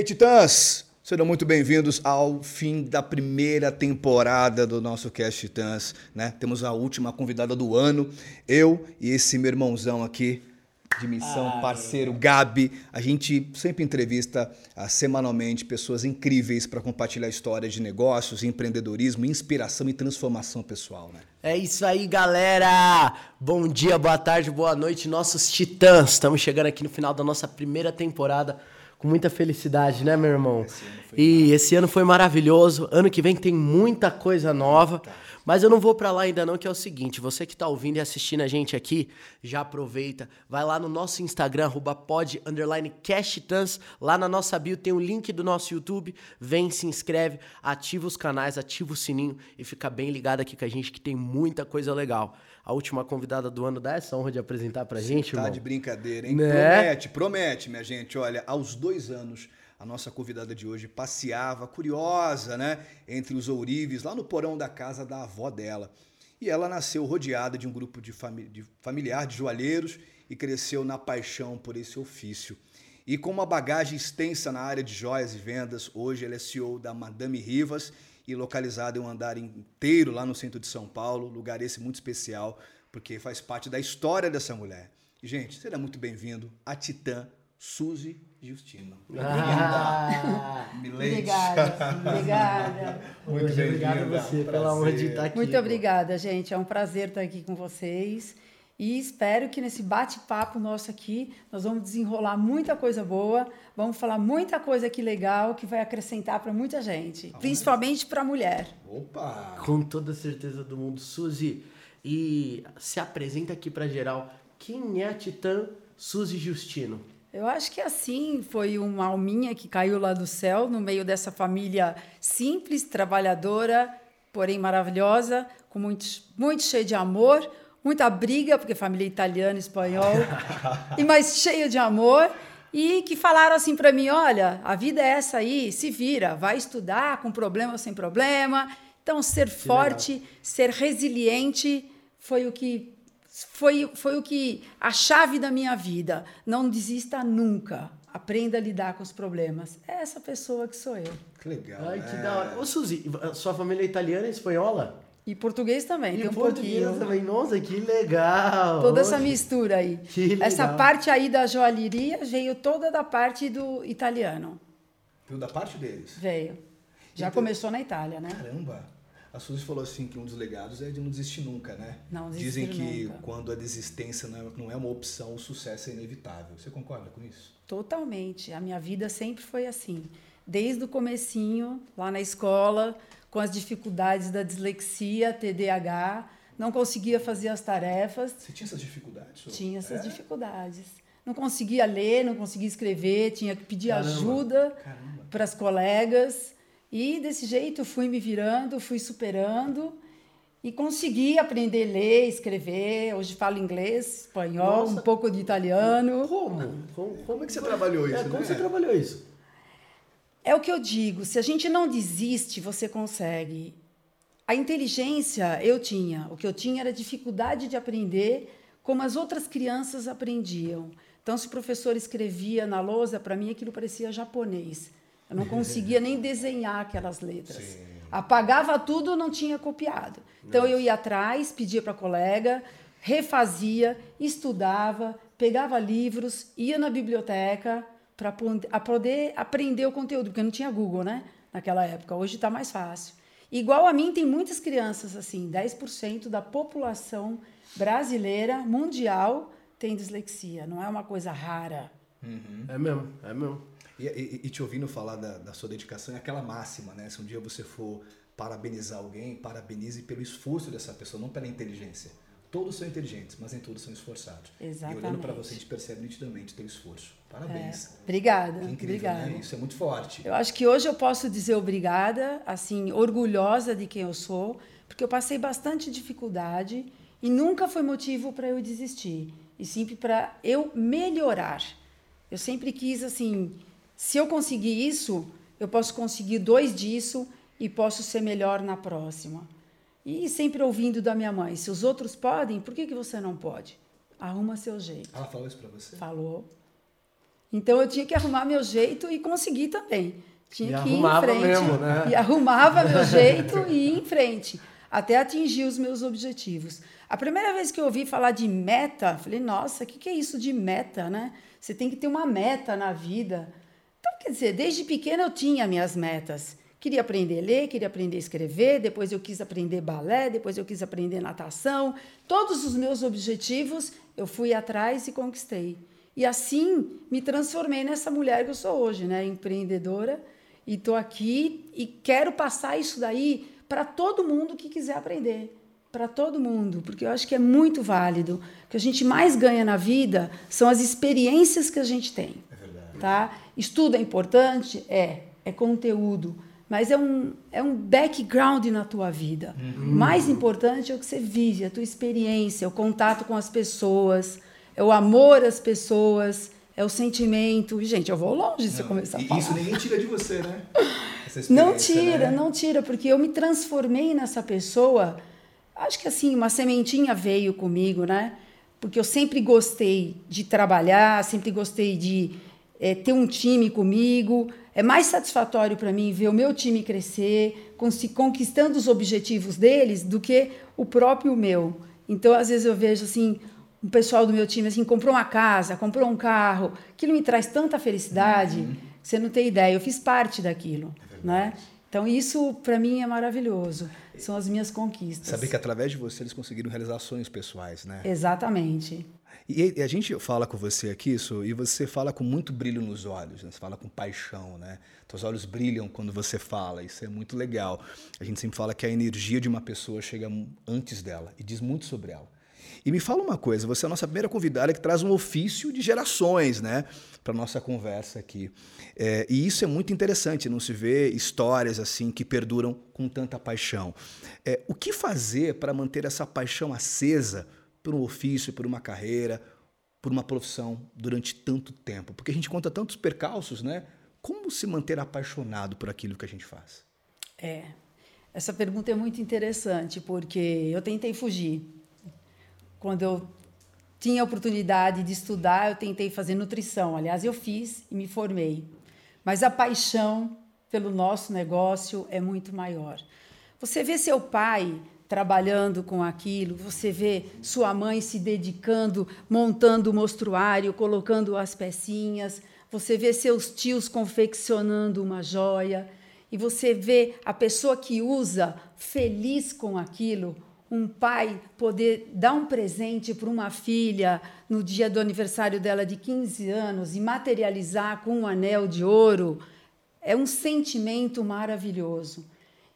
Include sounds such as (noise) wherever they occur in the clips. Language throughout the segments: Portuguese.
Hey, Titãs! Sejam muito bem-vindos ao fim da primeira temporada do nosso Cast Titãs, né? Temos a última convidada do ano, eu e esse meu irmãozão aqui, de missão, ah, parceiro Gabi. A gente sempre entrevista uh, semanalmente pessoas incríveis para compartilhar histórias de negócios, empreendedorismo, inspiração e transformação pessoal, né? É isso aí, galera! Bom dia, boa tarde, boa noite, nossos titãs. Estamos chegando aqui no final da nossa primeira temporada com muita felicidade, né, meu irmão? Esse e esse ano foi maravilhoso. Ano que vem tem muita coisa nova. Tá. Mas eu não vou para lá ainda não, que é o seguinte, você que tá ouvindo e assistindo a gente aqui, já aproveita, vai lá no nosso Instagram, arroba pod, underline lá na nossa bio tem o um link do nosso YouTube, vem, se inscreve, ativa os canais, ativa o sininho e fica bem ligado aqui com a gente que tem muita coisa legal. A última convidada do ano dá essa honra de apresentar pra gente, tá. Tá de brincadeira, hein? Né? Promete, promete, minha gente. Olha, aos dois anos a nossa convidada de hoje passeava, curiosa, né, entre os ourives, lá no porão da casa da avó dela. E ela nasceu rodeada de um grupo de, fami de familiar de joalheiros e cresceu na paixão por esse ofício. E com uma bagagem extensa na área de joias e vendas, hoje ela é CEO da Madame Rivas e localizada em um andar inteiro lá no centro de São Paulo, lugar esse muito especial, porque faz parte da história dessa mulher. E, gente, seja muito bem-vindo a Titã Suzy Justino. Ah, obrigada, obrigada. (laughs) Muito obrigada a você pela honra de estar aqui. Muito obrigada, gente. É um prazer estar aqui com vocês. E espero que nesse bate-papo nosso aqui, nós vamos desenrolar muita coisa boa, vamos falar muita coisa aqui legal que vai acrescentar para muita gente, principalmente para a mulher. Opa! Com toda certeza do mundo. Suzy, e se apresenta aqui para geral. Quem é a Titã Suzy Justino? Eu acho que assim foi uma alminha que caiu lá do céu, no meio dessa família simples, trabalhadora, porém maravilhosa, com muito, muito cheio de amor, muita briga, porque família italiana, espanhol, e mais cheia de amor. E que falaram assim para mim: olha, a vida é essa aí, se vira, vai estudar com problema ou sem problema. Então, ser que forte, legal. ser resiliente foi o que foi, foi o que a chave da minha vida. Não desista nunca. Aprenda a lidar com os problemas. É essa pessoa que sou eu. Que legal. Ai, que é. da hora. Ô, Suzy, sua família é italiana e espanhola? E português também, e tem um português pouquinho. também. Nossa, que legal! Toda essa mistura aí. Que legal. Essa parte aí da joalheria veio toda da parte do italiano. Veio da parte deles? Veio. Já então, começou na Itália, né? Caramba! A Suzy falou assim que um dos legados é de não desistir nunca, né? Não desistir Dizem que nunca. quando a desistência não é uma opção, o sucesso é inevitável. Você concorda com isso? Totalmente. A minha vida sempre foi assim. Desde o comecinho, lá na escola, com as dificuldades da dislexia, TDAH, não conseguia fazer as tarefas. Você tinha essas dificuldades? Tinha essas é? dificuldades. Não conseguia ler, não conseguia escrever, tinha que pedir Caramba. ajuda para as colegas. E desse jeito fui me virando, fui superando e consegui aprender a ler, escrever. Hoje falo inglês, espanhol, Nossa. um pouco de italiano. Como? Como, como é que você trabalhou isso? É, como né? você trabalhou isso? É o que eu digo, se a gente não desiste, você consegue. A inteligência eu tinha, o que eu tinha era dificuldade de aprender como as outras crianças aprendiam. Então, se o professor escrevia na lousa, para mim aquilo parecia japonês. Eu não conseguia nem (laughs) desenhar aquelas letras. Sim. Apagava tudo, não tinha copiado. Então Nossa. eu ia atrás, pedia para colega, refazia, estudava, pegava livros, ia na biblioteca para poder aprender o conteúdo, porque não tinha Google, né? Naquela época. Hoje está mais fácil. Igual a mim, tem muitas crianças assim, 10% da população brasileira, mundial, tem dislexia. Não é uma coisa rara. Uhum. É mesmo, é mesmo. E, e, e te ouvindo falar da, da, sua dedicação, é aquela máxima, né? Se um dia você for parabenizar alguém, parabenize pelo esforço dessa pessoa, não pela inteligência. Todos são inteligentes, mas nem todos são esforçados. Exatamente. E olhando para você, a gente percebe nitidamente teu esforço. Parabéns. É. Obrigada. Que incrível, obrigada. Né? Isso é muito forte. Eu acho que hoje eu posso dizer obrigada, assim, orgulhosa de quem eu sou, porque eu passei bastante dificuldade e nunca foi motivo para eu desistir, e sempre para eu melhorar. Eu sempre quis, assim, se eu conseguir isso, eu posso conseguir dois disso e posso ser melhor na próxima. E sempre ouvindo da minha mãe: se os outros podem, por que, que você não pode? Arruma seu jeito. Ela falou isso para você? Falou. Então eu tinha que arrumar meu jeito e conseguir também. Tinha E que ir em frente. mesmo, né? E arrumava meu jeito e ia em frente, até atingir os meus objetivos. A primeira vez que eu ouvi falar de meta, falei, nossa, o que, que é isso de meta, né? Você tem que ter uma meta na vida. Então, quer dizer, desde pequena eu tinha minhas metas. Queria aprender a ler, queria aprender a escrever, depois eu quis aprender balé, depois eu quis aprender natação. Todos os meus objetivos eu fui atrás e conquistei. E assim me transformei nessa mulher que eu sou hoje, né? Empreendedora. E estou aqui e quero passar isso daí para todo mundo que quiser aprender. Para todo mundo, porque eu acho que é muito válido. O que a gente mais ganha na vida são as experiências que a gente tem. É verdade. Tá? Estudo é importante? É. É conteúdo mas é um, é um background na tua vida. Uhum. Mais importante é o que você vive, a tua experiência, o contato com as pessoas, é o amor às pessoas, é o sentimento. Gente, eu vou longe se eu começar a falar. Isso ninguém tira de você, né? (laughs) não tira, né? não tira, porque eu me transformei nessa pessoa. Acho que assim, uma sementinha veio comigo, né? Porque eu sempre gostei de trabalhar, sempre gostei de é, ter um time comigo. É mais satisfatório para mim ver o meu time crescer, conquistando os objetivos deles, do que o próprio meu. Então, às vezes eu vejo assim, um pessoal do meu time assim, comprou uma casa, comprou um carro, aquilo me traz tanta felicidade, uhum. você não tem ideia. Eu fiz parte daquilo, é né? Então isso para mim é maravilhoso. São as minhas conquistas. Saber que através de você eles conseguiram realizar sonhos pessoais, né? Exatamente. E a gente fala com você aqui, isso, e você fala com muito brilho nos olhos, né? Você fala com paixão, né? Teus olhos brilham quando você fala, isso é muito legal. A gente sempre fala que a energia de uma pessoa chega antes dela e diz muito sobre ela. E me fala uma coisa, você é a nossa primeira convidada que traz um ofício de gerações, né, para nossa conversa aqui. É, e isso é muito interessante, não se vê histórias assim que perduram com tanta paixão. É, o que fazer para manter essa paixão acesa por um ofício, por uma carreira, por uma profissão durante tanto tempo? Porque a gente conta tantos percalços, né? Como se manter apaixonado por aquilo que a gente faz? É. Essa pergunta é muito interessante, porque eu tentei fugir. Quando eu tinha oportunidade de estudar, eu tentei fazer nutrição. Aliás, eu fiz e me formei. Mas a paixão pelo nosso negócio é muito maior. Você vê seu pai trabalhando com aquilo, você vê sua mãe se dedicando, montando o mostruário, colocando as pecinhas, você vê seus tios confeccionando uma joia, e você vê a pessoa que usa feliz com aquilo, um pai poder dar um presente para uma filha no dia do aniversário dela de 15 anos e materializar com um anel de ouro, é um sentimento maravilhoso.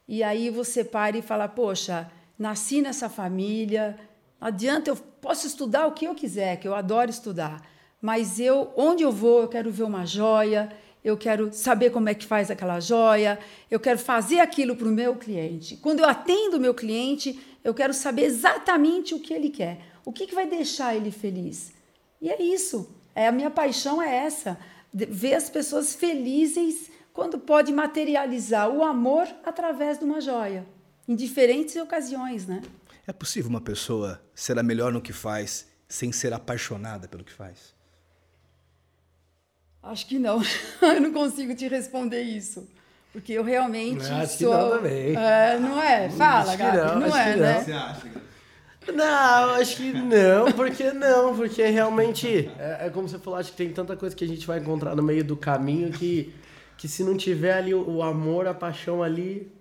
E aí você para e fala: Poxa, nasci nessa família, não adianta, eu posso estudar o que eu quiser, que eu adoro estudar, mas eu, onde eu vou, eu quero ver uma joia, eu quero saber como é que faz aquela joia, eu quero fazer aquilo para o meu cliente. Quando eu atendo o meu cliente, eu quero saber exatamente o que ele quer, o que, que vai deixar ele feliz. E é isso, é a minha paixão é essa, ver as pessoas felizes quando pode materializar o amor através de uma joia em diferentes ocasiões, né? É possível uma pessoa ser a melhor no que faz sem ser apaixonada pelo que faz? Acho que não. (laughs) eu não consigo te responder isso. Porque eu realmente acho sou. Que não, também. É, não é? Fala, Gabi. Não, não é, né? Você acha, Não, acho que não, porque não, porque realmente é, é, como você falou, acho que tem tanta coisa que a gente vai encontrar no meio do caminho que, que se não tiver ali o, o amor, a paixão ali,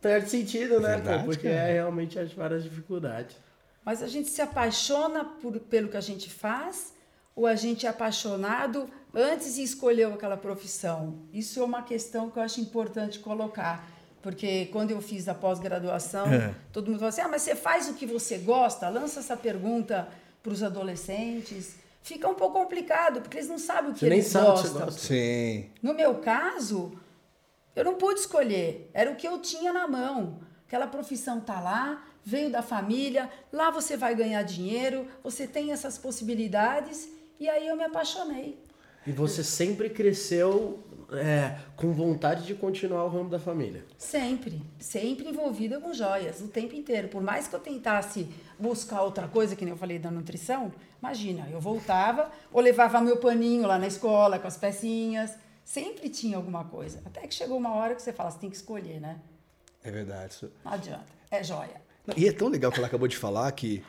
perde sentido, né? Verdade, porque é realmente as várias dificuldades. Mas a gente se apaixona por, pelo que a gente faz ou a gente é apaixonado antes de escolher aquela profissão? Isso é uma questão que eu acho importante colocar. Porque quando eu fiz a pós-graduação, é. todo mundo falou assim: ah, mas você faz o que você gosta? Lança essa pergunta para os adolescentes. Fica um pouco complicado, porque eles não sabem o que você eles nem gostam. Sabe que você gosta. Sim. No meu caso, eu não pude escolher, era o que eu tinha na mão. Aquela profissão tá lá, veio da família, lá você vai ganhar dinheiro, você tem essas possibilidades, e aí eu me apaixonei. E você sempre cresceu é, com vontade de continuar o ramo da família? Sempre, sempre envolvida com joias, o tempo inteiro. Por mais que eu tentasse buscar outra coisa, que nem eu falei da nutrição, imagina, eu voltava ou levava meu paninho lá na escola com as pecinhas, sempre tinha alguma coisa. Até que chegou uma hora que você fala, você tem que escolher, né? É verdade. Não adianta, é joia. E é tão legal que ela acabou de falar que,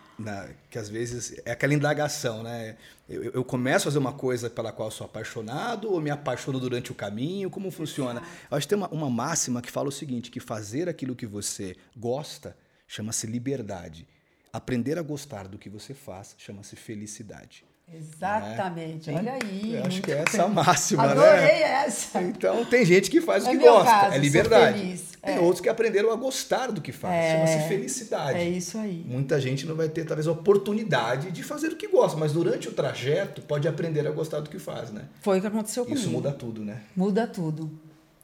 que às vezes é aquela indagação, né? Eu, eu, começo a fazer uma coisa pela qual sou apaixonado ou me apaixono durante o caminho? Como funciona? Eu acho que tem uma, uma máxima que fala o seguinte: que fazer aquilo que você gosta chama-se liberdade. Aprender a gostar do que você faz chama-se felicidade. Exatamente, né? olha aí. Eu acho que é essa a máxima, Adorei né? essa. Então tem gente que faz o é que gosta, caso, é liberdade. Tem é. outros que aprenderam a gostar do que faz, é, chama-se felicidade. É isso aí. Muita gente não vai ter talvez a oportunidade de fazer o que gosta, mas durante o trajeto pode aprender a gostar do que faz, né? Foi o que aconteceu comigo. Isso muda tudo, né? Muda tudo.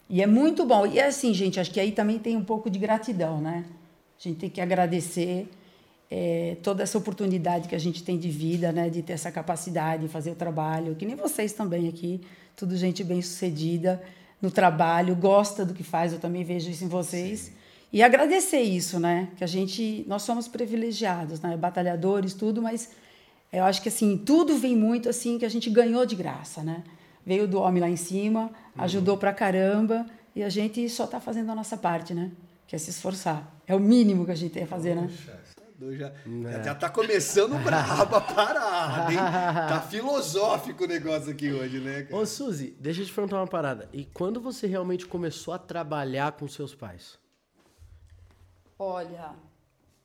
E é muito bom. E é assim, gente, acho que aí também tem um pouco de gratidão, né? A gente tem que agradecer é, toda essa oportunidade que a gente tem de vida, né, de ter essa capacidade de fazer o trabalho, que nem vocês também aqui, tudo gente bem sucedida no trabalho, gosta do que faz, eu também vejo isso em vocês. Sim. E agradecer isso, né, que a gente, nós somos privilegiados, né, batalhadores, tudo, mas eu acho que assim, tudo vem muito assim que a gente ganhou de graça, né? Veio do homem lá em cima, uhum. ajudou pra caramba, e a gente só está fazendo a nossa parte, né? Que é se esforçar. É o mínimo que a gente tem a fazer, né? Já, é. já tá começando braba (laughs) a parada, hein? Tá filosófico o negócio aqui hoje, né? Cara? Ô, Suzy, deixa eu te perguntar uma parada. E quando você realmente começou a trabalhar com seus pais? Olha,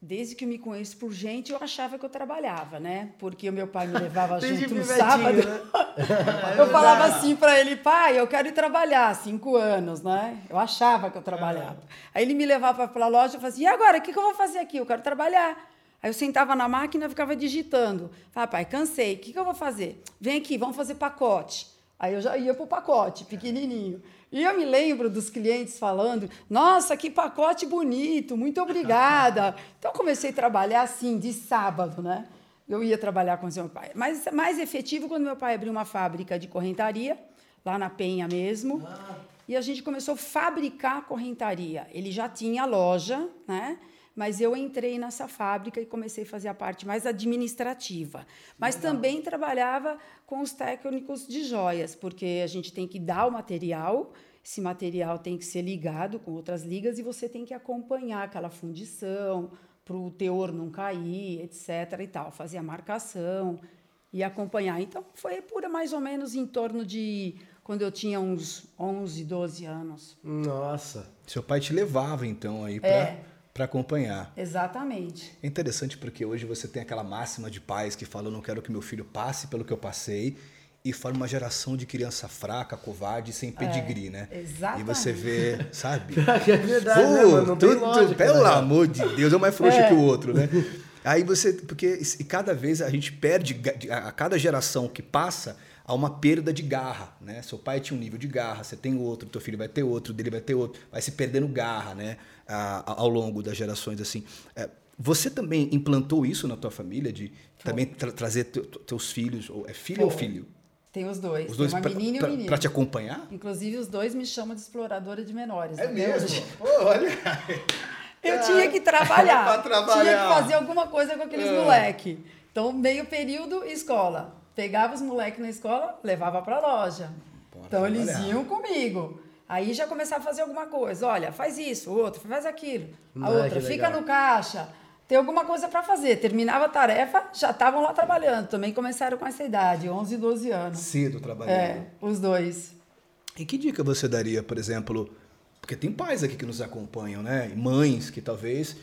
desde que eu me conheço por gente, eu achava que eu trabalhava, né? Porque o meu pai me (laughs) levava junto no sábado. Né? (laughs) eu falava assim para ele, pai, eu quero ir trabalhar, cinco anos, né? Eu achava que eu trabalhava. Aí ele me levava para a loja e falava assim, e agora, o que, que eu vou fazer aqui? Eu quero trabalhar. Aí eu sentava na máquina e ficava digitando. Falava, pai, cansei, o que, que eu vou fazer? Vem aqui, vamos fazer pacote. Aí eu já ia para o pacote, pequenininho. E eu me lembro dos clientes falando: Nossa, que pacote bonito, muito obrigada. (laughs) Então comecei a trabalhar assim, de sábado, né? Eu ia trabalhar com o meu pai. Mas mais efetivo quando meu pai abriu uma fábrica de correntaria, lá na Penha mesmo. Ah. E a gente começou a fabricar correntaria. Ele já tinha loja, né? Mas eu entrei nessa fábrica e comecei a fazer a parte mais administrativa. Mas Legal. também trabalhava com os técnicos de joias, porque a gente tem que dar o material, esse material tem que ser ligado com outras ligas e você tem que acompanhar aquela fundição para o teor não cair, etc. e tal, fazer a marcação e acompanhar. Então foi por mais ou menos em torno de quando eu tinha uns 11, 12 anos. Nossa. Seu pai te levava então aí para é para acompanhar. Exatamente. É interessante porque hoje você tem aquela máxima de pais que falam: não quero que meu filho passe pelo que eu passei. E forma uma geração de criança fraca, covarde, sem pedigree, é, né? Exatamente. E você vê, sabe? (laughs) é verdade, Pô, né, mano? Tudo, lógica, pelo né? amor de Deus, é mais frouxo é. que o outro, né? Aí você, porque e cada vez a gente perde, a cada geração que passa, há uma perda de garra, né? Seu pai tinha um nível de garra, você tem outro, teu filho vai ter outro, dele vai ter outro, vai se perdendo garra, né? ao longo das gerações, assim. É, você também implantou isso na tua família, de Foi. também tra trazer te, teus filhos, ou é filho Foi. ou filho? Tem os dois. Os dois uma menina e um menino. Para te acompanhar? Inclusive, os dois me chamam de exploradora de menores. É mesmo? Pô, olha. Eu tinha que trabalhar. (laughs) pra trabalhar. Tinha que fazer alguma coisa com aqueles é. moleque. Então, meio período, escola. Pegava os moleques na escola, levava para a loja. Pode então, trabalhar. eles iam comigo. Aí já começava a fazer alguma coisa. Olha, faz isso, o outro faz aquilo. A outra, fica no caixa. Tem alguma coisa para fazer. Terminava a tarefa, já estavam lá trabalhando. Também começaram com essa idade, 11, 12 anos. Cedo trabalhando. É, os dois. E que dica você daria, por exemplo, porque tem pais aqui que nos acompanham, né? E mães que talvez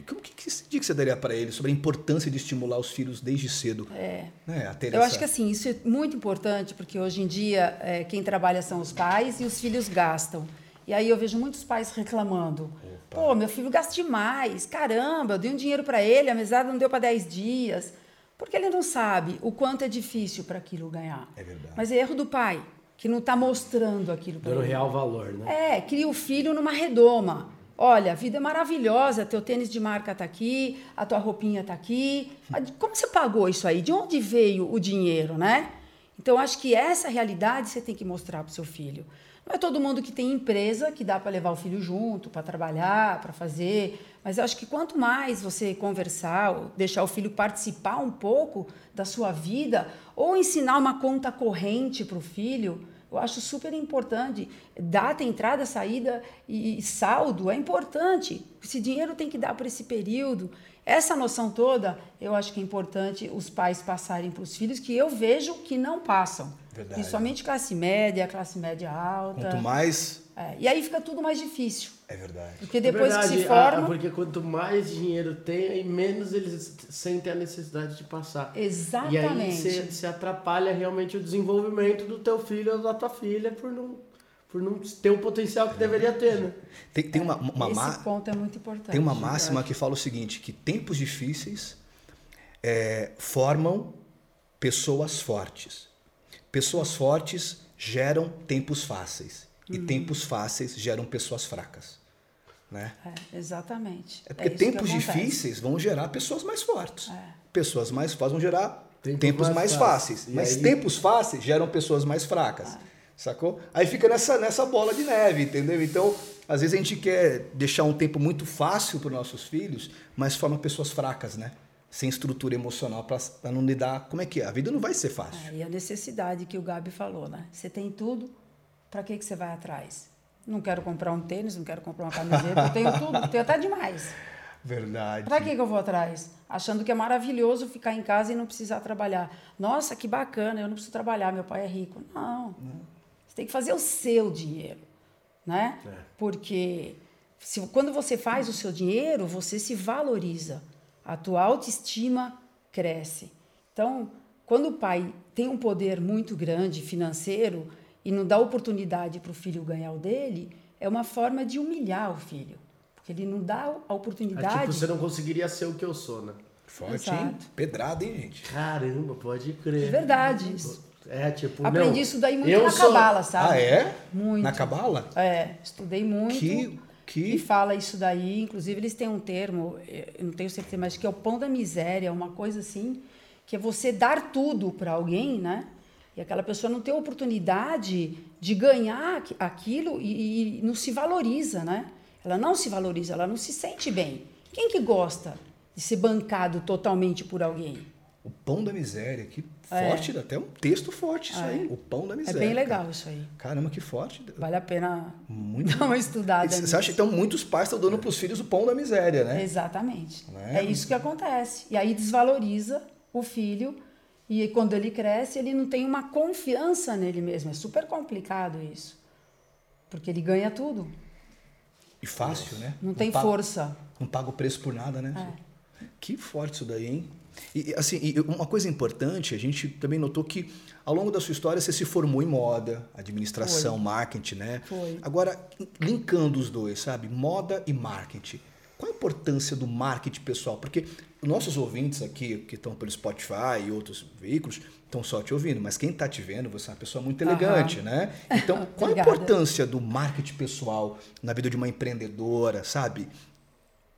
como que, que dica que você daria para ele sobre a importância de estimular os filhos desde cedo? É. Né, eu essa... acho que assim isso é muito importante porque hoje em dia é, quem trabalha são os pais e os filhos gastam. E aí eu vejo muitos pais reclamando: Opa. pô, meu filho gasta demais, caramba, eu dei um dinheiro para ele, a mesada não deu para 10 dias. Porque ele não sabe o quanto é difícil para aquilo ganhar. É verdade. Mas é erro do pai, que não está mostrando aquilo para ele. Dando real valor, né? É, cria o filho numa redoma. Olha, a vida é maravilhosa, teu tênis de marca está aqui, a tua roupinha está aqui. Como você pagou isso aí? De onde veio o dinheiro, né? Então, acho que essa realidade você tem que mostrar para o seu filho. Não é todo mundo que tem empresa que dá para levar o filho junto, para trabalhar, para fazer. Mas eu acho que quanto mais você conversar, deixar o filho participar um pouco da sua vida, ou ensinar uma conta corrente para o filho, eu acho super importante. Data, entrada, saída e saldo é importante. Esse dinheiro tem que dar para esse período. Essa noção toda, eu acho que é importante os pais passarem para os filhos, que eu vejo que não passam. Verdade. Principalmente classe média, classe média alta. Quanto mais. É, e aí fica tudo mais difícil. É verdade. Porque depois é verdade, que se forma. porque quanto mais dinheiro tem, aí menos eles sentem a necessidade de passar. Exatamente. E aí você, você atrapalha realmente o desenvolvimento do teu filho ou da tua filha por não por não ter o potencial que deveria ter, né? Tem, tem uma, uma Esse ponto é muito importante. Tem uma máxima que fala o seguinte, que tempos difíceis é, formam pessoas fortes. Pessoas fortes geram tempos fáceis. E uhum. tempos fáceis geram pessoas fracas. Né? É, exatamente. É porque é tempos difíceis vão gerar pessoas mais fortes. É. Pessoas mais fortes vão gerar tempos, tempos mais, mais fáceis. Mas aí... tempos fáceis geram pessoas mais fracas. É. Sacou? Aí fica nessa, nessa bola de neve, entendeu? Então, às vezes a gente quer deixar um tempo muito fácil para os nossos filhos, mas forma pessoas fracas, né? Sem estrutura emocional para não lidar. Como é que é? A vida não vai ser fácil. É, e a necessidade que o Gabi falou, né? Você tem tudo, para que, que você vai atrás? Não quero comprar um tênis, não quero comprar uma camiseta, eu tenho tudo, tenho até demais. (laughs) Verdade. Para que, que eu vou atrás? Achando que é maravilhoso ficar em casa e não precisar trabalhar. Nossa, que bacana, eu não preciso trabalhar, meu pai é rico. Não. não. Você tem que fazer o seu dinheiro, né? É. Porque se, quando você faz o seu dinheiro, você se valoriza. A tua autoestima cresce. Então, quando o pai tem um poder muito grande financeiro e não dá oportunidade para o filho ganhar o dele, é uma forma de humilhar o filho. Porque ele não dá a oportunidade. É tipo, você não conseguiria ser o que eu sou, né? Forte, Exato. hein? Pedrada, hein, gente? Caramba, pode crer. É verdade. Isso. É, tipo, Aprendi isso daí muito na sou... cabala, sabe? Ah, é? Muito. Na cabala? É, estudei muito. Que, que... E fala isso daí. Inclusive, eles têm um termo, eu não tenho certeza, mas que é o pão da miséria, uma coisa assim, que é você dar tudo para alguém, né? E aquela pessoa não tem oportunidade de ganhar aquilo e, e não se valoriza, né? Ela não se valoriza, ela não se sente bem. Quem que gosta de ser bancado totalmente por alguém? O pão da miséria, que é. forte, até um texto forte isso é. aí. O pão da miséria. É bem legal cara. isso aí. Caramba, que forte. Vale a pena Muito... (laughs) dar uma estudada. Você acha então muitos pais estão dando para os filhos o pão da miséria, né? Exatamente. É? é isso que acontece. E aí desvaloriza o filho e quando ele cresce, ele não tem uma confiança nele mesmo. É super complicado isso. Porque ele ganha tudo. E fácil, né? Não, não tem paga, força. Não paga o preço por nada, né? É. Que forte isso daí, hein? E, assim, uma coisa importante, a gente também notou que ao longo da sua história você se formou em moda, administração, Foi. marketing, né? Foi. Agora, linkando os dois, sabe? Moda e marketing. Qual a importância do marketing pessoal? Porque nossos ouvintes aqui, que estão pelo Spotify e outros veículos, estão só te ouvindo, mas quem está te vendo, você é uma pessoa muito elegante, uhum. né? Então, (laughs) qual a importância do marketing pessoal na vida de uma empreendedora, sabe?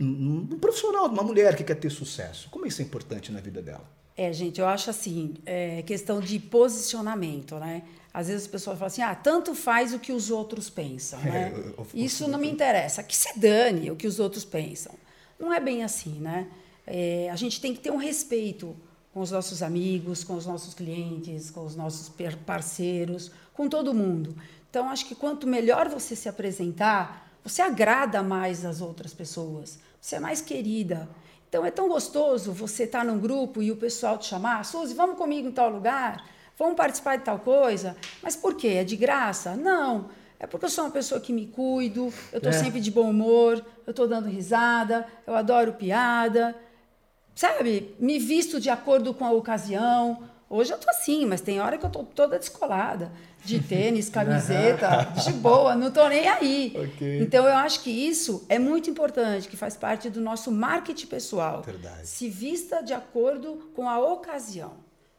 Um, profissional, uma mulher que quer ter sucesso. Como isso é importante na vida dela? É, gente, eu acho assim, é questão de posicionamento, né? Às vezes as pessoas falam assim, ah, tanto faz o que os outros pensam, (laughs) né? É, eu, eu, Isso não me interessa, que se dane o que os outros pensam. Não é bem assim, né? É, a gente tem que ter um respeito com os nossos amigos, com os nossos clientes, com os nossos parceiros, com todo mundo. Então, acho que quanto melhor você se apresentar, você agrada mais as outras pessoas, você é mais querida. Então é tão gostoso você estar tá num grupo e o pessoal te chamar, Suzy, vamos comigo em tal lugar, vamos participar de tal coisa. Mas por quê? É de graça? Não. É porque eu sou uma pessoa que me cuido, eu estou é. sempre de bom humor, eu estou dando risada, eu adoro piada. Sabe? Me visto de acordo com a ocasião. Hoje eu tô assim, mas tem hora que eu tô toda descolada de (laughs) tênis, camiseta, de boa, não tô nem aí. Okay. Então eu acho que isso é muito importante, que faz parte do nosso marketing pessoal. Verdade. Se vista de acordo com a ocasião.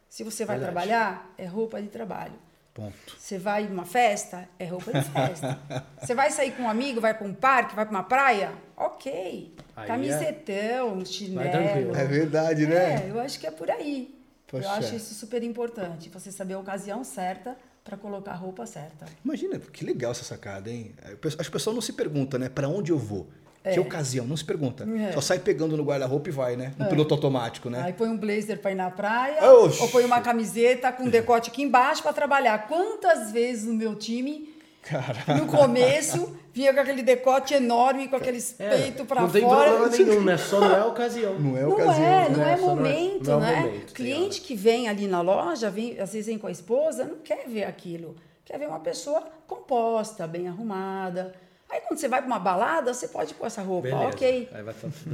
Se você vai Verdade. trabalhar, é roupa de trabalho. Ponto. Você vai em uma festa, é roupa de festa. (laughs) você vai sair com um amigo, vai para um parque, vai para uma praia, ok. Aí Camisetão, é... chinelo. É verdade, né? É, eu acho que é por aí. Poxa. Eu acho isso super importante, você saber a ocasião certa para colocar a roupa certa. Imagina, que legal essa sacada, hein? As pessoas não se perguntam, né? Para onde eu vou? É. Que ocasião? Não se pergunta. É. Só sai pegando no guarda-roupa e vai, né? No é. piloto automático, né? Aí põe um blazer para ir na praia, Oxi. ou põe uma camiseta com decote aqui embaixo para trabalhar. Quantas vezes no meu time, Caraca. no começo, vinha com aquele decote enorme, com aqueles é, peitos para fora. Não tem problema nenhum, né? Só não é ocasião. Não é ocasião. Não é, não é, é momento, não é, né? Momento, Cliente que vem ali na loja, vem, às vezes vem com a esposa, não quer ver aquilo. Quer ver uma pessoa composta, bem arrumada. Aí quando você vai para uma balada, você pode pôr essa roupa, Beleza. ok.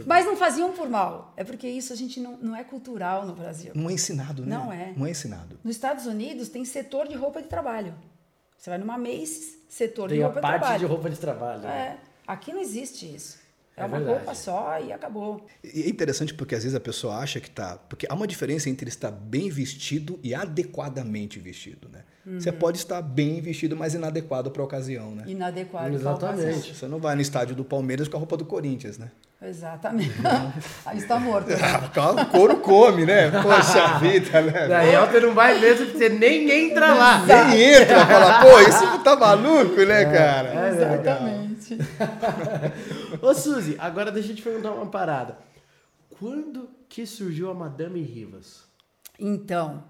Mas não faziam por mal. É porque isso a gente não, não é cultural no Brasil. Não é ensinado, né? Não é. Não é ensinado. Nos Estados Unidos tem setor de roupa de trabalho. Você vai numa Macy's, setor Tem de roupa de trabalho. Tem a parte de roupa de trabalho. É. Aqui não existe isso. É, é uma verdade. roupa só e acabou. E é interessante porque às vezes a pessoa acha que tá. Porque há uma diferença entre estar bem vestido e adequadamente vestido, né? Uhum. Você pode estar bem vestido, mas inadequado para a ocasião, né? Inadequado Exatamente. Você não vai no estádio do Palmeiras com a roupa do Corinthians, né? Exatamente. (laughs) Aí está morto. Né? (laughs) o couro come, né? Poxa (laughs) vida, né? Daí você não vai mesmo, você nem entra lá. Nem entra, fala, pô, esse tá maluco, né, é, cara? É, exatamente. (laughs) Ô, Suzy, agora deixa eu te perguntar uma parada. Quando que surgiu a Madame Rivas? Então,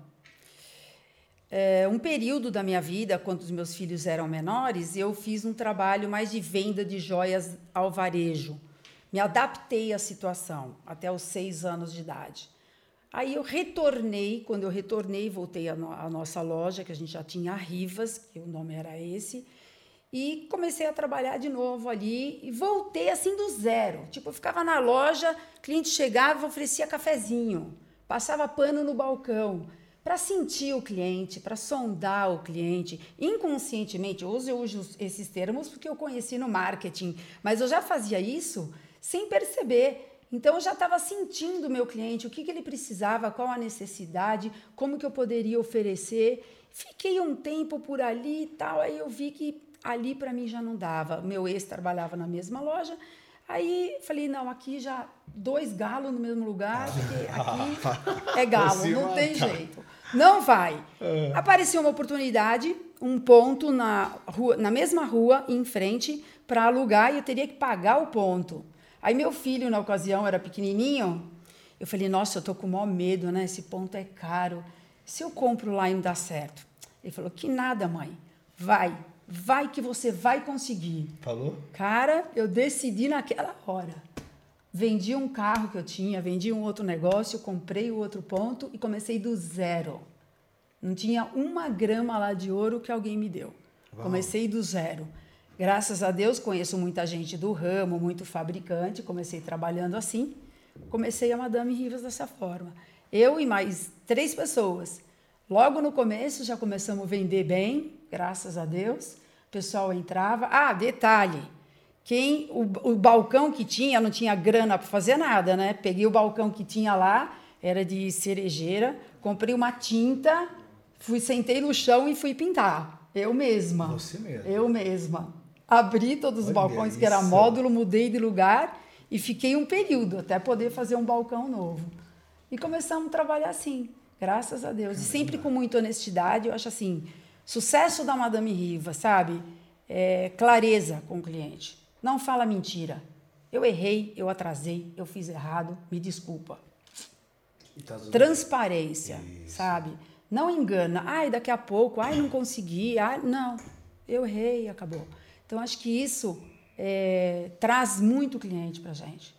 é, um período da minha vida, quando os meus filhos eram menores, eu fiz um trabalho mais de venda de joias ao varejo me adaptei à situação até os seis anos de idade. Aí eu retornei, quando eu retornei, voltei à, no, à nossa loja, que a gente já tinha a Rivas, que o nome era esse, e comecei a trabalhar de novo ali e voltei assim do zero. Tipo, eu ficava na loja, cliente chegava, oferecia cafezinho, passava pano no balcão para sentir o cliente, para sondar o cliente. Inconscientemente, hoje eu uso esses termos porque eu conheci no marketing, mas eu já fazia isso sem perceber. Então eu já estava sentindo o meu cliente, o que, que ele precisava, qual a necessidade, como que eu poderia oferecer. Fiquei um tempo por ali e tal, aí eu vi que ali para mim já não dava. Meu ex trabalhava na mesma loja, aí falei, não, aqui já dois galos no mesmo lugar, porque aqui (laughs) é galo, não tem jeito. Não vai. É. Apareceu uma oportunidade, um ponto na, rua, na mesma rua, em frente, para alugar e eu teria que pagar o ponto. Aí meu filho, na ocasião, era pequenininho. Eu falei, nossa, eu tô com o maior medo, né? Esse ponto é caro. Se eu compro lá e não dá certo? Ele falou, que nada, mãe. Vai, vai que você vai conseguir. Falou? Cara, eu decidi naquela hora. Vendi um carro que eu tinha, vendi um outro negócio, comprei o outro ponto e comecei do zero. Não tinha uma grama lá de ouro que alguém me deu. Uau. Comecei do zero. Graças a Deus conheço muita gente do ramo, muito fabricante, comecei trabalhando assim. Comecei a Madame Rivas dessa forma. Eu e mais três pessoas. Logo no começo já começamos a vender bem, graças a Deus. O pessoal entrava. Ah, detalhe. Quem o, o balcão que tinha não tinha grana para fazer nada, né? Peguei o balcão que tinha lá, era de cerejeira, comprei uma tinta, fui sentei no chão e fui pintar. Eu mesma. Você mesma. Eu mesma abri todos os Olha balcões, isso. que era módulo, mudei de lugar e fiquei um período até poder fazer um balcão novo. E começamos a trabalhar assim, graças a Deus. E sempre com muita honestidade, eu acho assim, sucesso da Madame Riva, sabe? É, clareza com o cliente. Não fala mentira. Eu errei, eu atrasei, eu fiz errado, me desculpa. Tá Transparência, Isso. sabe? Não engana. Ai, daqui a pouco, ai, não consegui. Ai, não, eu errei, acabou. Então, acho que isso é, traz muito cliente para a gente.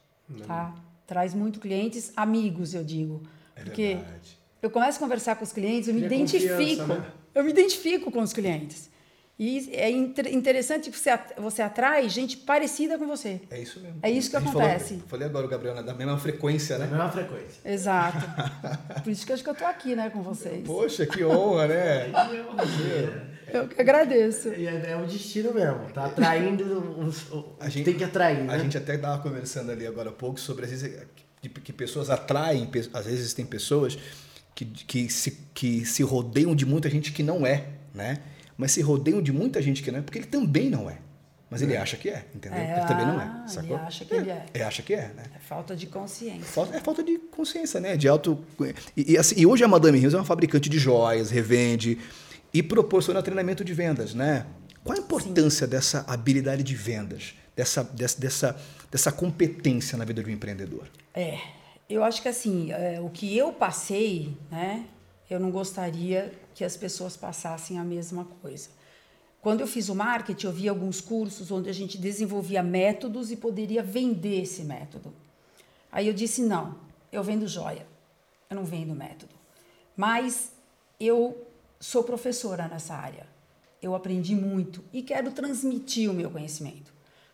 Tá? Traz muito clientes, amigos, eu digo. É porque verdade. eu começo a conversar com os clientes, eu me identifico. Né? Eu me identifico com os clientes. E é interessante que você, você atrai gente parecida com você. É isso mesmo. É isso que acontece. Falou, falei agora, o Gabriel, né? da mesma frequência, né? Da mesma frequência. Exato. (laughs) Por isso que eu acho que eu tô aqui, né, com vocês. Poxa, que honra, né? (laughs) eu que agradeço. É, é o destino mesmo. Tá atraindo os, os, a gente tem que atrair, né? A gente até estava conversando ali agora há pouco sobre, às vezes, que, que pessoas atraem, às vezes tem pessoas que, que, se, que se rodeiam de muita gente que não é, né? mas se rodeiam de muita gente que não é, porque ele também não é. Mas ele acha que é, entendeu? É, ele também não é. Ah, sacou? Ele acha que ele é. Ele acha que é, né? É falta de consciência. Falta, é falta de consciência, né? De auto. E, e, assim, e hoje a Madame Hills é uma fabricante de joias, revende e proporciona treinamento de vendas, né? Qual a importância Sim. dessa habilidade de vendas, dessa, dessa, dessa, dessa competência na vida de um empreendedor? É, eu acho que assim, é, o que eu passei, né? Eu não gostaria que as pessoas passassem a mesma coisa. Quando eu fiz o marketing, eu vi alguns cursos onde a gente desenvolvia métodos e poderia vender esse método. Aí eu disse: não, eu vendo joia, eu não vendo método. Mas eu sou professora nessa área, eu aprendi muito e quero transmitir o meu conhecimento.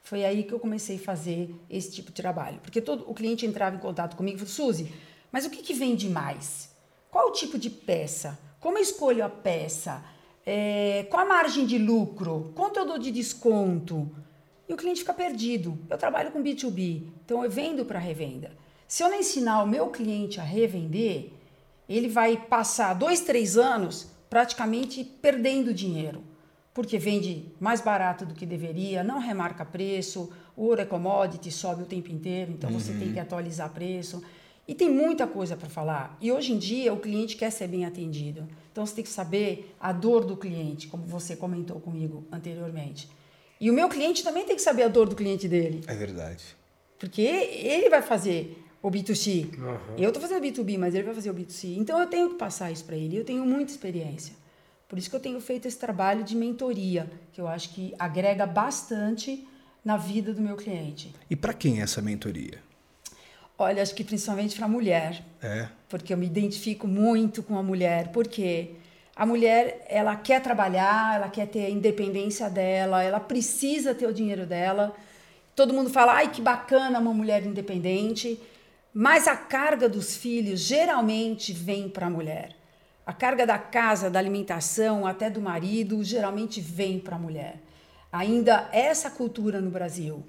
Foi aí que eu comecei a fazer esse tipo de trabalho. Porque todo o cliente entrava em contato comigo e falou: Suzy, mas o que, que vende mais? Qual o tipo de peça? Como eu escolho a peça? É, qual a margem de lucro? Quanto eu dou de desconto? E o cliente fica perdido. Eu trabalho com B2B, então eu vendo para revenda. Se eu não ensinar o meu cliente a revender, ele vai passar dois, três anos praticamente perdendo dinheiro, porque vende mais barato do que deveria, não remarca preço, ouro é commodity, sobe o tempo inteiro, então uhum. você tem uhum. que atualizar preço. E tem muita coisa para falar. E hoje em dia o cliente quer ser bem atendido. Então você tem que saber a dor do cliente, como você comentou comigo anteriormente. E o meu cliente também tem que saber a dor do cliente dele. É verdade. Porque ele vai fazer o B2C. Uhum. Eu estou fazendo o B2B, mas ele vai fazer o B2C. Então eu tenho que passar isso para ele. Eu tenho muita experiência. Por isso que eu tenho feito esse trabalho de mentoria, que eu acho que agrega bastante na vida do meu cliente. E para quem é essa mentoria? Olha, acho que principalmente para a mulher. É. Porque eu me identifico muito com a mulher. Porque a mulher, ela quer trabalhar, ela quer ter a independência dela, ela precisa ter o dinheiro dela. Todo mundo fala, ai, que bacana uma mulher independente. Mas a carga dos filhos geralmente vem para a mulher. A carga da casa, da alimentação, até do marido, geralmente vem para a mulher. Ainda essa cultura no Brasil.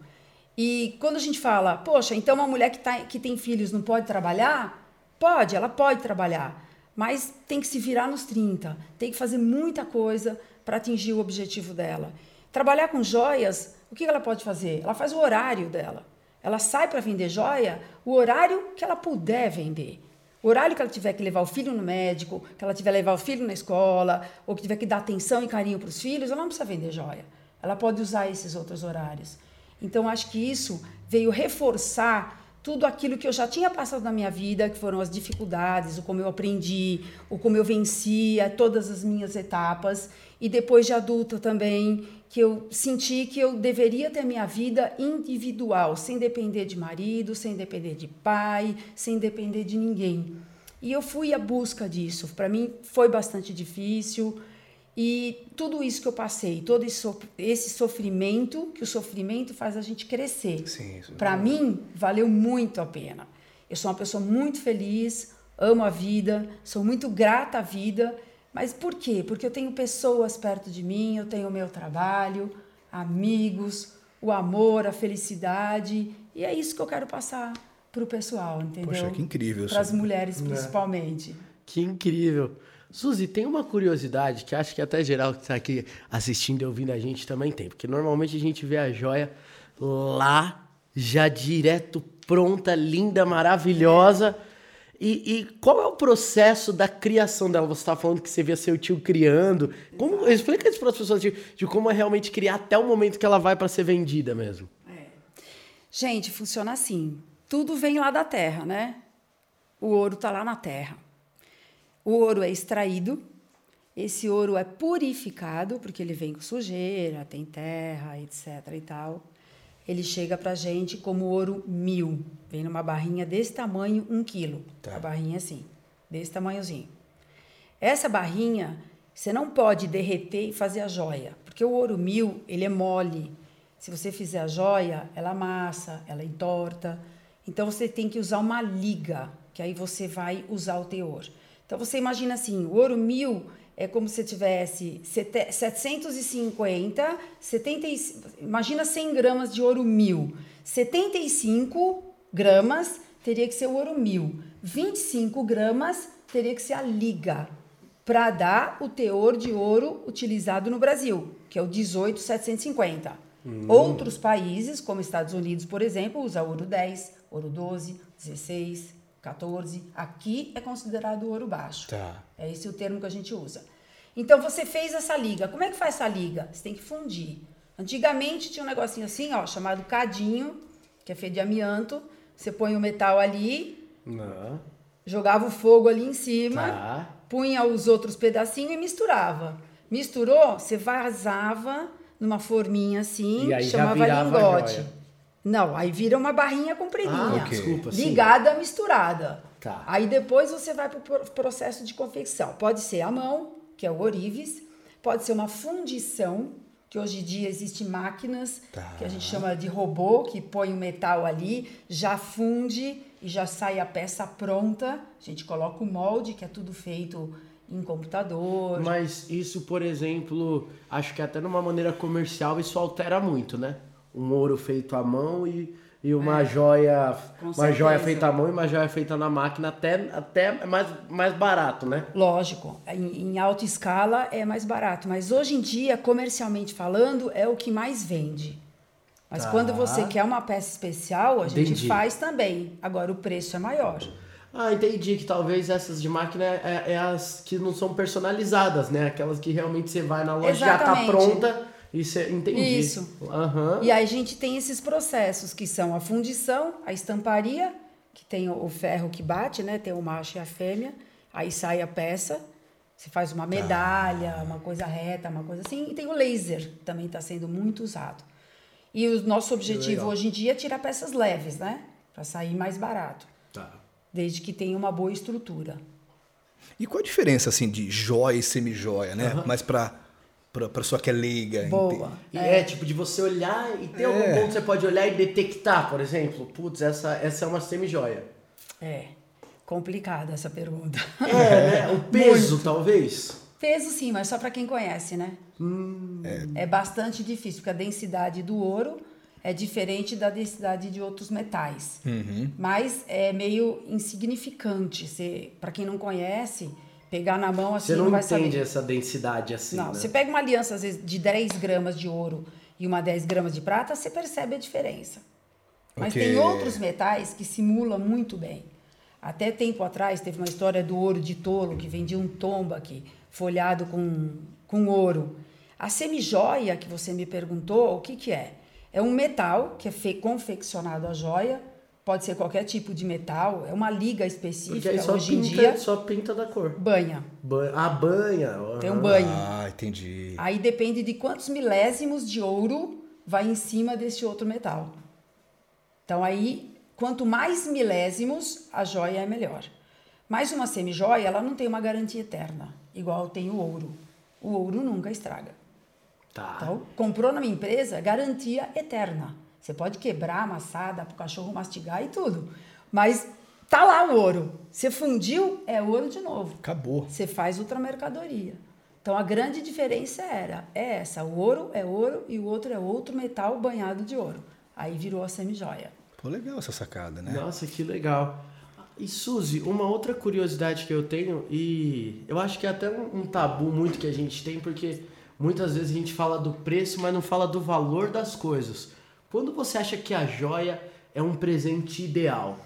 E quando a gente fala, poxa, então uma mulher que, tá, que tem filhos não pode trabalhar? Pode, ela pode trabalhar, mas tem que se virar nos 30, tem que fazer muita coisa para atingir o objetivo dela. Trabalhar com joias, o que ela pode fazer? Ela faz o horário dela. Ela sai para vender joia o horário que ela puder vender. O horário que ela tiver que levar o filho no médico, que ela tiver que levar o filho na escola, ou que tiver que dar atenção e carinho para os filhos, ela não precisa vender joia. Ela pode usar esses outros horários. Então, acho que isso veio reforçar tudo aquilo que eu já tinha passado na minha vida, que foram as dificuldades, o como eu aprendi, o como eu vencia todas as minhas etapas. E depois de adulta também, que eu senti que eu deveria ter minha vida individual, sem depender de marido, sem depender de pai, sem depender de ninguém. E eu fui à busca disso. Para mim foi bastante difícil. E tudo isso que eu passei, todo esse sofrimento, que o sofrimento faz a gente crescer. Para mim, valeu muito a pena. Eu sou uma pessoa muito feliz, amo a vida, sou muito grata à vida. Mas por quê? Porque eu tenho pessoas perto de mim, eu tenho o meu trabalho, amigos, o amor, a felicidade. E é isso que eu quero passar para o pessoal, entendeu? Poxa, que incrível. Para as mulheres, né? principalmente. Que incrível. Suzy, tem uma curiosidade que acho que até geral que está aqui assistindo e ouvindo a gente também tem, porque normalmente a gente vê a joia lá, já direto pronta, linda, maravilhosa. E, e qual é o processo da criação dela? Você está falando que você via seu tio criando. Como, explica isso para as pessoas de, de, como é realmente criar até o momento que ela vai para ser vendida mesmo. É. Gente, funciona assim. Tudo vem lá da terra, né? O ouro está lá na terra. O ouro é extraído, esse ouro é purificado, porque ele vem com sujeira, tem terra, etc. e tal. Ele chega para gente como ouro mil. Vem numa barrinha desse tamanho, um quilo. Tá. A barrinha assim, desse tamanhozinho. Essa barrinha, você não pode derreter e fazer a joia, porque o ouro mil, ele é mole. Se você fizer a joia, ela amassa, ela entorta. Então você tem que usar uma liga, que aí você vai usar o teor. Então você imagina assim, o ouro mil é como se tivesse 750, 70, imagina 100 gramas de ouro mil. 75 gramas teria que ser o ouro mil. 25 gramas teria que ser a liga para dar o teor de ouro utilizado no Brasil, que é o 18750. Hum. Outros países, como Estados Unidos, por exemplo, usa ouro 10, ouro 12, 16, 14. Aqui é considerado ouro baixo. Tá. É esse o termo que a gente usa. Então você fez essa liga. Como é que faz essa liga? Você tem que fundir. Antigamente tinha um negocinho assim, ó, chamado cadinho, que é feito de amianto. Você põe o metal ali, Não. jogava o fogo ali em cima, Tá. punha os outros pedacinhos e misturava. Misturou, você vazava numa forminha assim, E já chamava lingote. Não, aí vira uma barrinha compridinha. Ah, Ok. desculpa. Ligada, misturada. Tá. Aí depois você vai para o processo de confecção. Pode ser a mão, que é o orives, pode ser uma fundição, que hoje em dia existem máquinas Tá. que a gente chama de robô, que põe o metal ali, já funde e já sai a peça pronta. A gente coloca o molde, que é tudo feito em computador. Mas isso, por exemplo, acho que até numa maneira comercial isso altera muito, né? Um ouro feito à mão e, e uma joia. Com Uma certeza. joia feita à mão e uma joia feita na máquina, até, até é mais, mais barato, né? Lógico, em, em alta escala é mais barato, mas hoje em dia, comercialmente falando, é o que mais vende. Mas Tá. quando você quer uma peça especial, a gente Entendi. faz também. Agora o preço é maior. Ah, entendi que talvez essas de máquina é, é as que não são personalizadas, né? Aquelas que realmente você vai na loja já tá Exatamente. pronta e você. Entendi. Isso. Aham. E aí a gente tem esses processos que são a fundição, a estamparia, que tem o ferro que bate, né? Tem o macho e a fêmea. Aí sai a peça, você faz uma medalha, uma coisa reta, uma coisa assim. E tem o laser, que também está sendo muito usado. E o nosso objetivo hoje em dia é tirar peças leves, né? Para sair mais barato, Tá. desde que tenha uma boa estrutura. E qual a diferença, assim, de joia e semijoia, né? Mas pra, pra, pra sua que é leiga. Boa. E é. tipo de você olhar e tem algum É. ponto que você pode olhar e detectar, por exemplo, putz, essa, essa é uma semijoia. É complicada essa pergunta. É, né? (laughs) O peso, talvez. Peso sim, mas só para quem conhece, né? É. bastante difícil, porque a densidade do ouro é diferente da densidade de outros metais. Mas é meio insignificante. Para quem não conhece, pegar na mão assim Você não, não vai entende saber. essa densidade assim, Não, né? você pega uma aliança às vezes de 10 gramas de ouro e uma 10 gramas de prata, você percebe a diferença. Mas Ok. tem outros metais que simulam muito bem. Até tempo atrás teve uma história do ouro de tolo, que vendia um tomba aqui, folhado com, com ouro. A semijoia que você me perguntou, o que, que é? É um metal que é fe- confeccionado a joia, pode ser qualquer tipo de metal, é uma liga Porque específica aí só hoje em pinta, dia. só pinta da cor. Banha, Ba a banha. tem um banho. Ah, entendi. Aí depende de quantos milésimos de ouro vai em cima desse outro metal. Então aí, quanto mais milésimos, a joia é melhor. Mas uma semijoia, ela não tem uma garantia eterna, igual tem o ouro. O ouro nunca estraga. Tá. Então, comprou na minha empresa, garantia eterna. Você pode quebrar, amassar, dar pro cachorro mastigar e tudo. Mas tá lá o ouro. Você fundiu, é ouro de novo. Acabou. Você faz outra mercadoria. Então a grande diferença era é essa, o ouro é ouro e o outro é outro metal banhado de ouro. Aí virou a semijoia. Pô, legal essa sacada, né? Nossa, que legal. E Suzy, uma outra curiosidade que eu tenho, e eu acho que é até um, um tabu muito que a gente tem, porque muitas vezes a gente fala do preço, mas não fala do valor das coisas. Quando você acha que a joia é um presente ideal?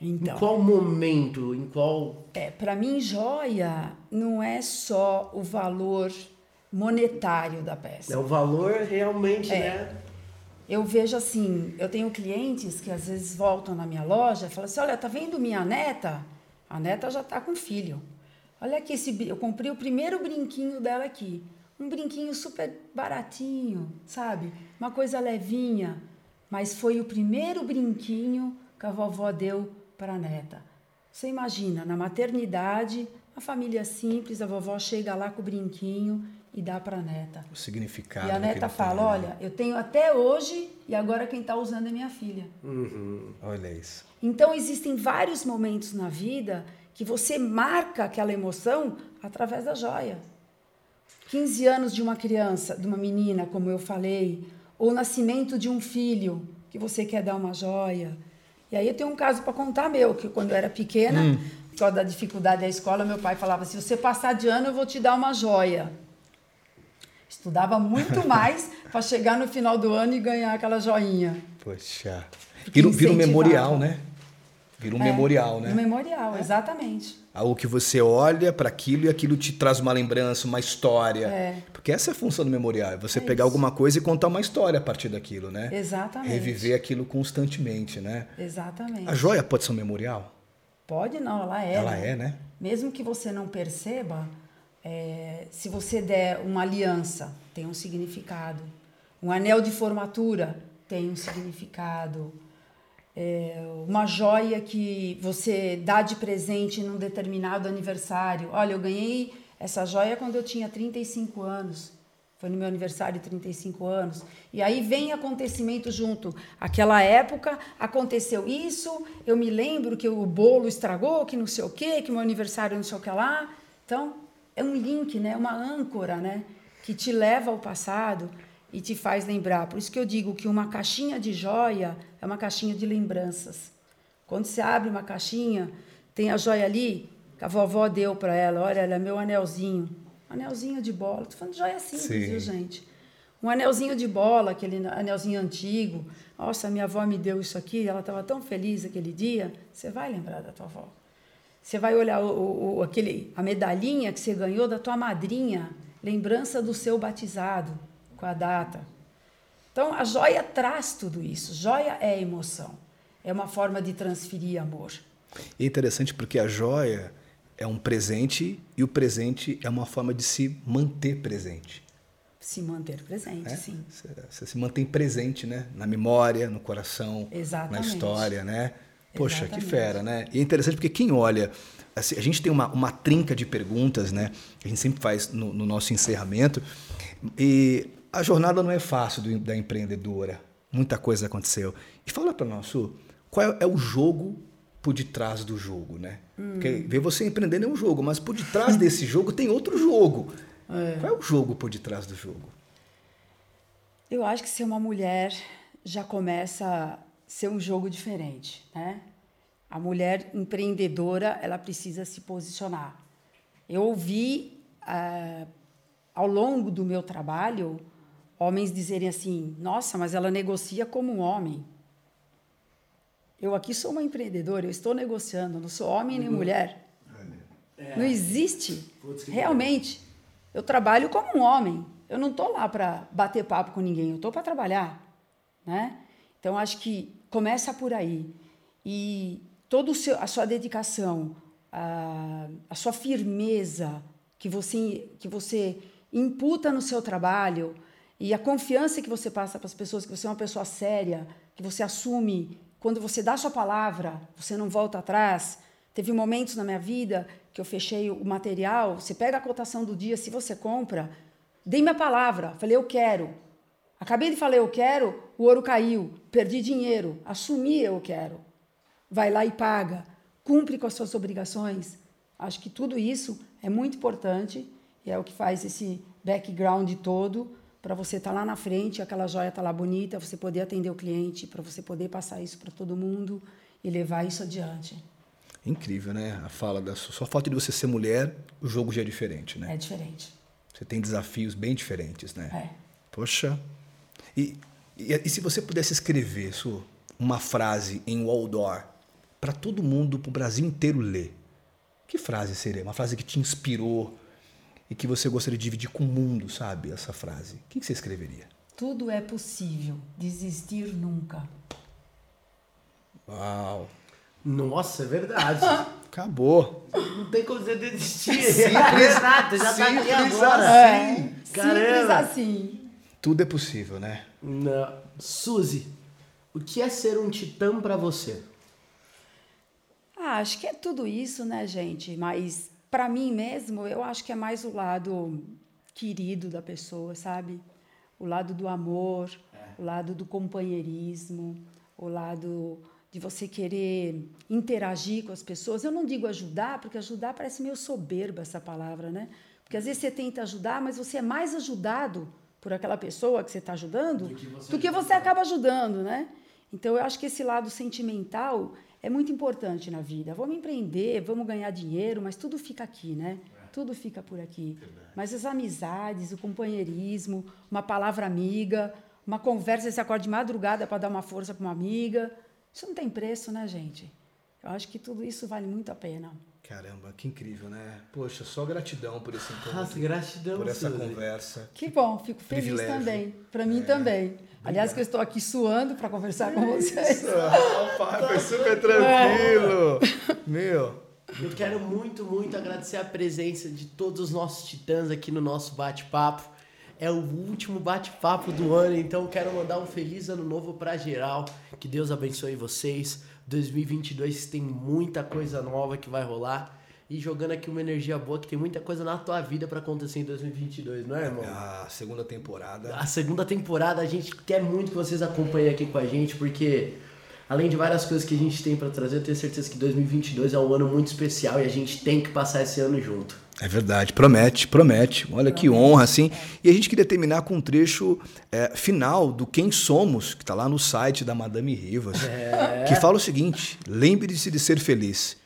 Então, Em qual momento? Em qual. é, para mim joia não é só o valor monetário da peça. É o valor realmente, É. né? Eu vejo assim, eu tenho clientes que às vezes voltam na minha loja e falam assim, olha, tá vendo minha neta? A neta já tá com filho. Olha aqui esse, eu comprei o primeiro brinquinho dela aqui. Um brinquinho super baratinho, sabe? Uma coisa levinha. Mas foi o primeiro brinquinho que a vovó deu para a neta. Você imagina, na maternidade, uma família simples, a vovó chega lá com o brinquinho e dá para a neta. O significado. E a neta fala: né? Olha, eu tenho até hoje e agora quem está usando é minha filha. Olha isso. Então, existem vários momentos na vida que você marca aquela emoção através da joia. 15 anos de uma criança, de uma menina, como eu falei, ou o nascimento de um filho, que você quer dar uma joia. E aí eu tenho um caso para contar meu, que quando eu era pequena, por causa da dificuldade da escola, meu pai falava: se você passar de ano, eu vou te dar uma joia. Estudava muito (laughs) mais para chegar no final do ano e ganhar aquela joinha. Poxa. Vira, vira um memorial, né? Vira um é, memorial, né? Um memorial, é. exatamente. Algo que você olha para aquilo e aquilo te traz uma lembrança, uma história. É. Porque essa é a função do memorial, é você é pegar isso. alguma coisa e contar uma história a partir daquilo, né? Exatamente. Reviver aquilo constantemente, né? Exatamente. A joia pode ser um memorial? Pode não, ela é. Ela né? é, né? Mesmo que você não perceba, é, se você der uma aliança, tem um significado. Um anel de formatura tem um significado é, uma joia que você dá de presente num determinado aniversário. Olha, eu ganhei essa joia quando eu tinha 35 anos. Foi no meu aniversário de 35 anos. E aí vem acontecimento junto. Aquela época aconteceu isso, eu me lembro que o bolo estragou, que não sei o quê, que meu aniversário não sei o que lá. Então, é um link, né? uma âncora, né? que te leva ao passado e te faz lembrar. Por isso que eu digo que uma caixinha de joia é uma caixinha de lembranças. Quando você abre uma caixinha, tem a joia ali que a vovó deu para ela. Olha, ela é meu anelzinho. Anelzinho de bola. Tô falando de joia simples, Sim. viu, gente? Um anelzinho de bola, aquele anelzinho antigo. Nossa, minha avó me deu isso aqui, ela estava tão feliz aquele dia. Você vai lembrar da tua avó. Você vai olhar o, o, aquele, a medalhinha que você ganhou da tua madrinha, lembrança do seu batizado com a data. Então, a joia traz tudo isso. Joia é emoção. É uma forma de transferir amor. E é interessante porque a joia é um presente e o presente é uma forma de se manter presente. Se manter presente, é? sim. Você se mantém presente, né? Na memória, no coração, Exatamente. na história, né? Poxa, Exatamente. que fera, né? E é interessante porque quem olha, assim, a gente tem uma, uma trinca de perguntas, né? A gente sempre faz no, no nosso encerramento. E a jornada não é fácil do, da empreendedora. Muita coisa aconteceu. E fala para nós, Su, qual é, é, o jogo por detrás do jogo, né? Hum. Porque ver você empreendendo é um jogo, mas por detrás (laughs) desse jogo tem outro jogo. É. Qual é o jogo por detrás do jogo? Eu acho que ser uma mulher já começa a ser um jogo diferente, né? A mulher empreendedora, ela precisa se posicionar. Eu ouvi uh, ao longo do meu trabalho homens dizerem assim: nossa, mas ela negocia como um homem. Eu aqui sou uma empreendedora, eu estou negociando, não sou homem nem mulher. É. Não existe. Realmente, eu trabalho como um homem. Eu não estou lá para bater papo com ninguém, eu estou para trabalhar. Né? Então, acho que começa por aí. E toda a sua dedicação, a, a sua firmeza que você, que você imputa no seu trabalho, e a confiança que você passa para as pessoas, que você é uma pessoa séria, que você assume, quando você dá sua palavra, você não volta atrás. Teve momentos na minha vida que eu fechei o material, você pega a cotação do dia, se você compra, dei minha palavra, falei eu quero. Acabei de falar eu quero, o ouro caiu, perdi dinheiro, assumi eu quero. Vai lá e paga, cumpre com as suas obrigações. Acho que tudo isso é muito importante e é o que faz esse background todo para você estar tá lá na frente, aquela joia tá lá bonita, você poder atender o cliente, para você poder passar isso para todo mundo e levar isso adiante. Incrível, né? A fala da só falta de você ser mulher, o jogo já é diferente, né? É diferente. Você tem desafios bem diferentes, né? É. Poxa. E, e, e se você pudesse escrever Su, uma frase em Waldor para todo mundo, para o Brasil inteiro ler, que frase seria? Uma frase que te inspirou, e que você gostaria de dividir com o mundo, sabe? Essa frase. O que você escreveria? Tudo é possível, desistir nunca. Uau! Nossa, é verdade. (laughs) Acabou. Não tem como você desistir. (laughs) Simples, nada, já tá aqui agora. É, simples assim. Tudo é possível, né? Não. Suzy, o que é ser um titã para você? Ah, acho que é tudo isso, né, gente? Mas para mim mesmo, eu acho que é mais o lado querido da pessoa, sabe? O lado do amor, é. o lado do companheirismo, o lado de você querer interagir com as pessoas. Eu não digo ajudar, porque ajudar parece meio soberba essa palavra, né? Porque às vezes você tenta ajudar, mas você é mais ajudado por aquela pessoa que você está ajudando do que você, do que você acaba ajudando, né? Então eu acho que esse lado sentimental é muito importante na vida. Vamos empreender, vamos ganhar dinheiro, mas tudo fica aqui, né? É. Tudo fica por aqui. Verdade. Mas as amizades, o companheirismo, uma palavra amiga, uma conversa, você acorda de madrugada para dar uma força para uma amiga. Isso não tem preço, né, gente? Eu acho que tudo isso vale muito a pena. Caramba, que incrível, né? Poxa, só gratidão por esse encontro. Nossa, gratidão. Por essa conversa. Que bom, fico feliz Privilégio. também. Para mim é. também. Aliás, que eu estou aqui suando para conversar com vocês. (laughs) Opa, foi super tranquilo. É. Meu. Eu quero muito, muito agradecer a presença de todos os nossos titãs aqui no nosso bate-papo. É o último bate-papo do ano, então quero mandar um feliz ano novo para geral. Que Deus abençoe vocês. 2022 tem muita coisa nova que vai rolar. E jogando aqui uma energia boa, que tem muita coisa na tua vida para acontecer em 2022, não é, irmão? A segunda temporada. A segunda temporada, a gente quer muito que vocês acompanhem aqui com a gente, porque além de várias coisas que a gente tem para trazer, eu tenho certeza que 2022 é um ano muito especial e a gente tem que passar esse ano junto. É verdade, promete, promete. Olha que honra, assim. E a gente queria terminar com um trecho é, final do Quem Somos, que está lá no site da Madame Rivas, é. que fala o seguinte: lembre-se de ser feliz,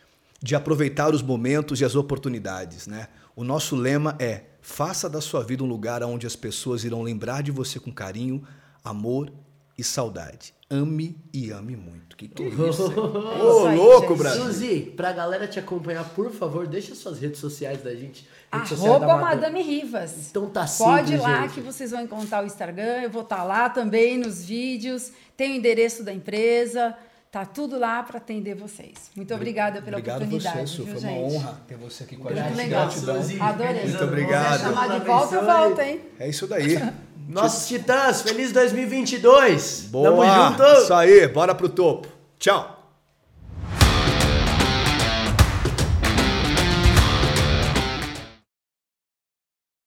de aproveitar os momentos e as oportunidades. Né? O nosso lema é: faça da sua vida um lugar onde as pessoas irão lembrar de você com carinho, amor e saudade ame e ame muito. Que que é (laughs) isso? Ô, oh, louco, Brasil. Suzy, pra galera te acompanhar, por favor, deixa suas redes sociais da gente. Arroba da Madame Rivas. Então tá simples, Pode ir lá gente. que vocês vão encontrar o Instagram, eu vou estar tá lá também nos vídeos, tem o endereço da empresa, tá tudo lá para atender vocês. Muito obrigada pela obrigado oportunidade. Obrigado você, foi uma honra ter você aqui com a gente. Legal. Gratidão. Adorei. Muito obrigado. Se chamar de volta, eu volto, hein? É isso daí. (laughs) Nossos titãs, feliz 2022. Boa. Tamo junto. Isso aí, bora pro topo. Tchau.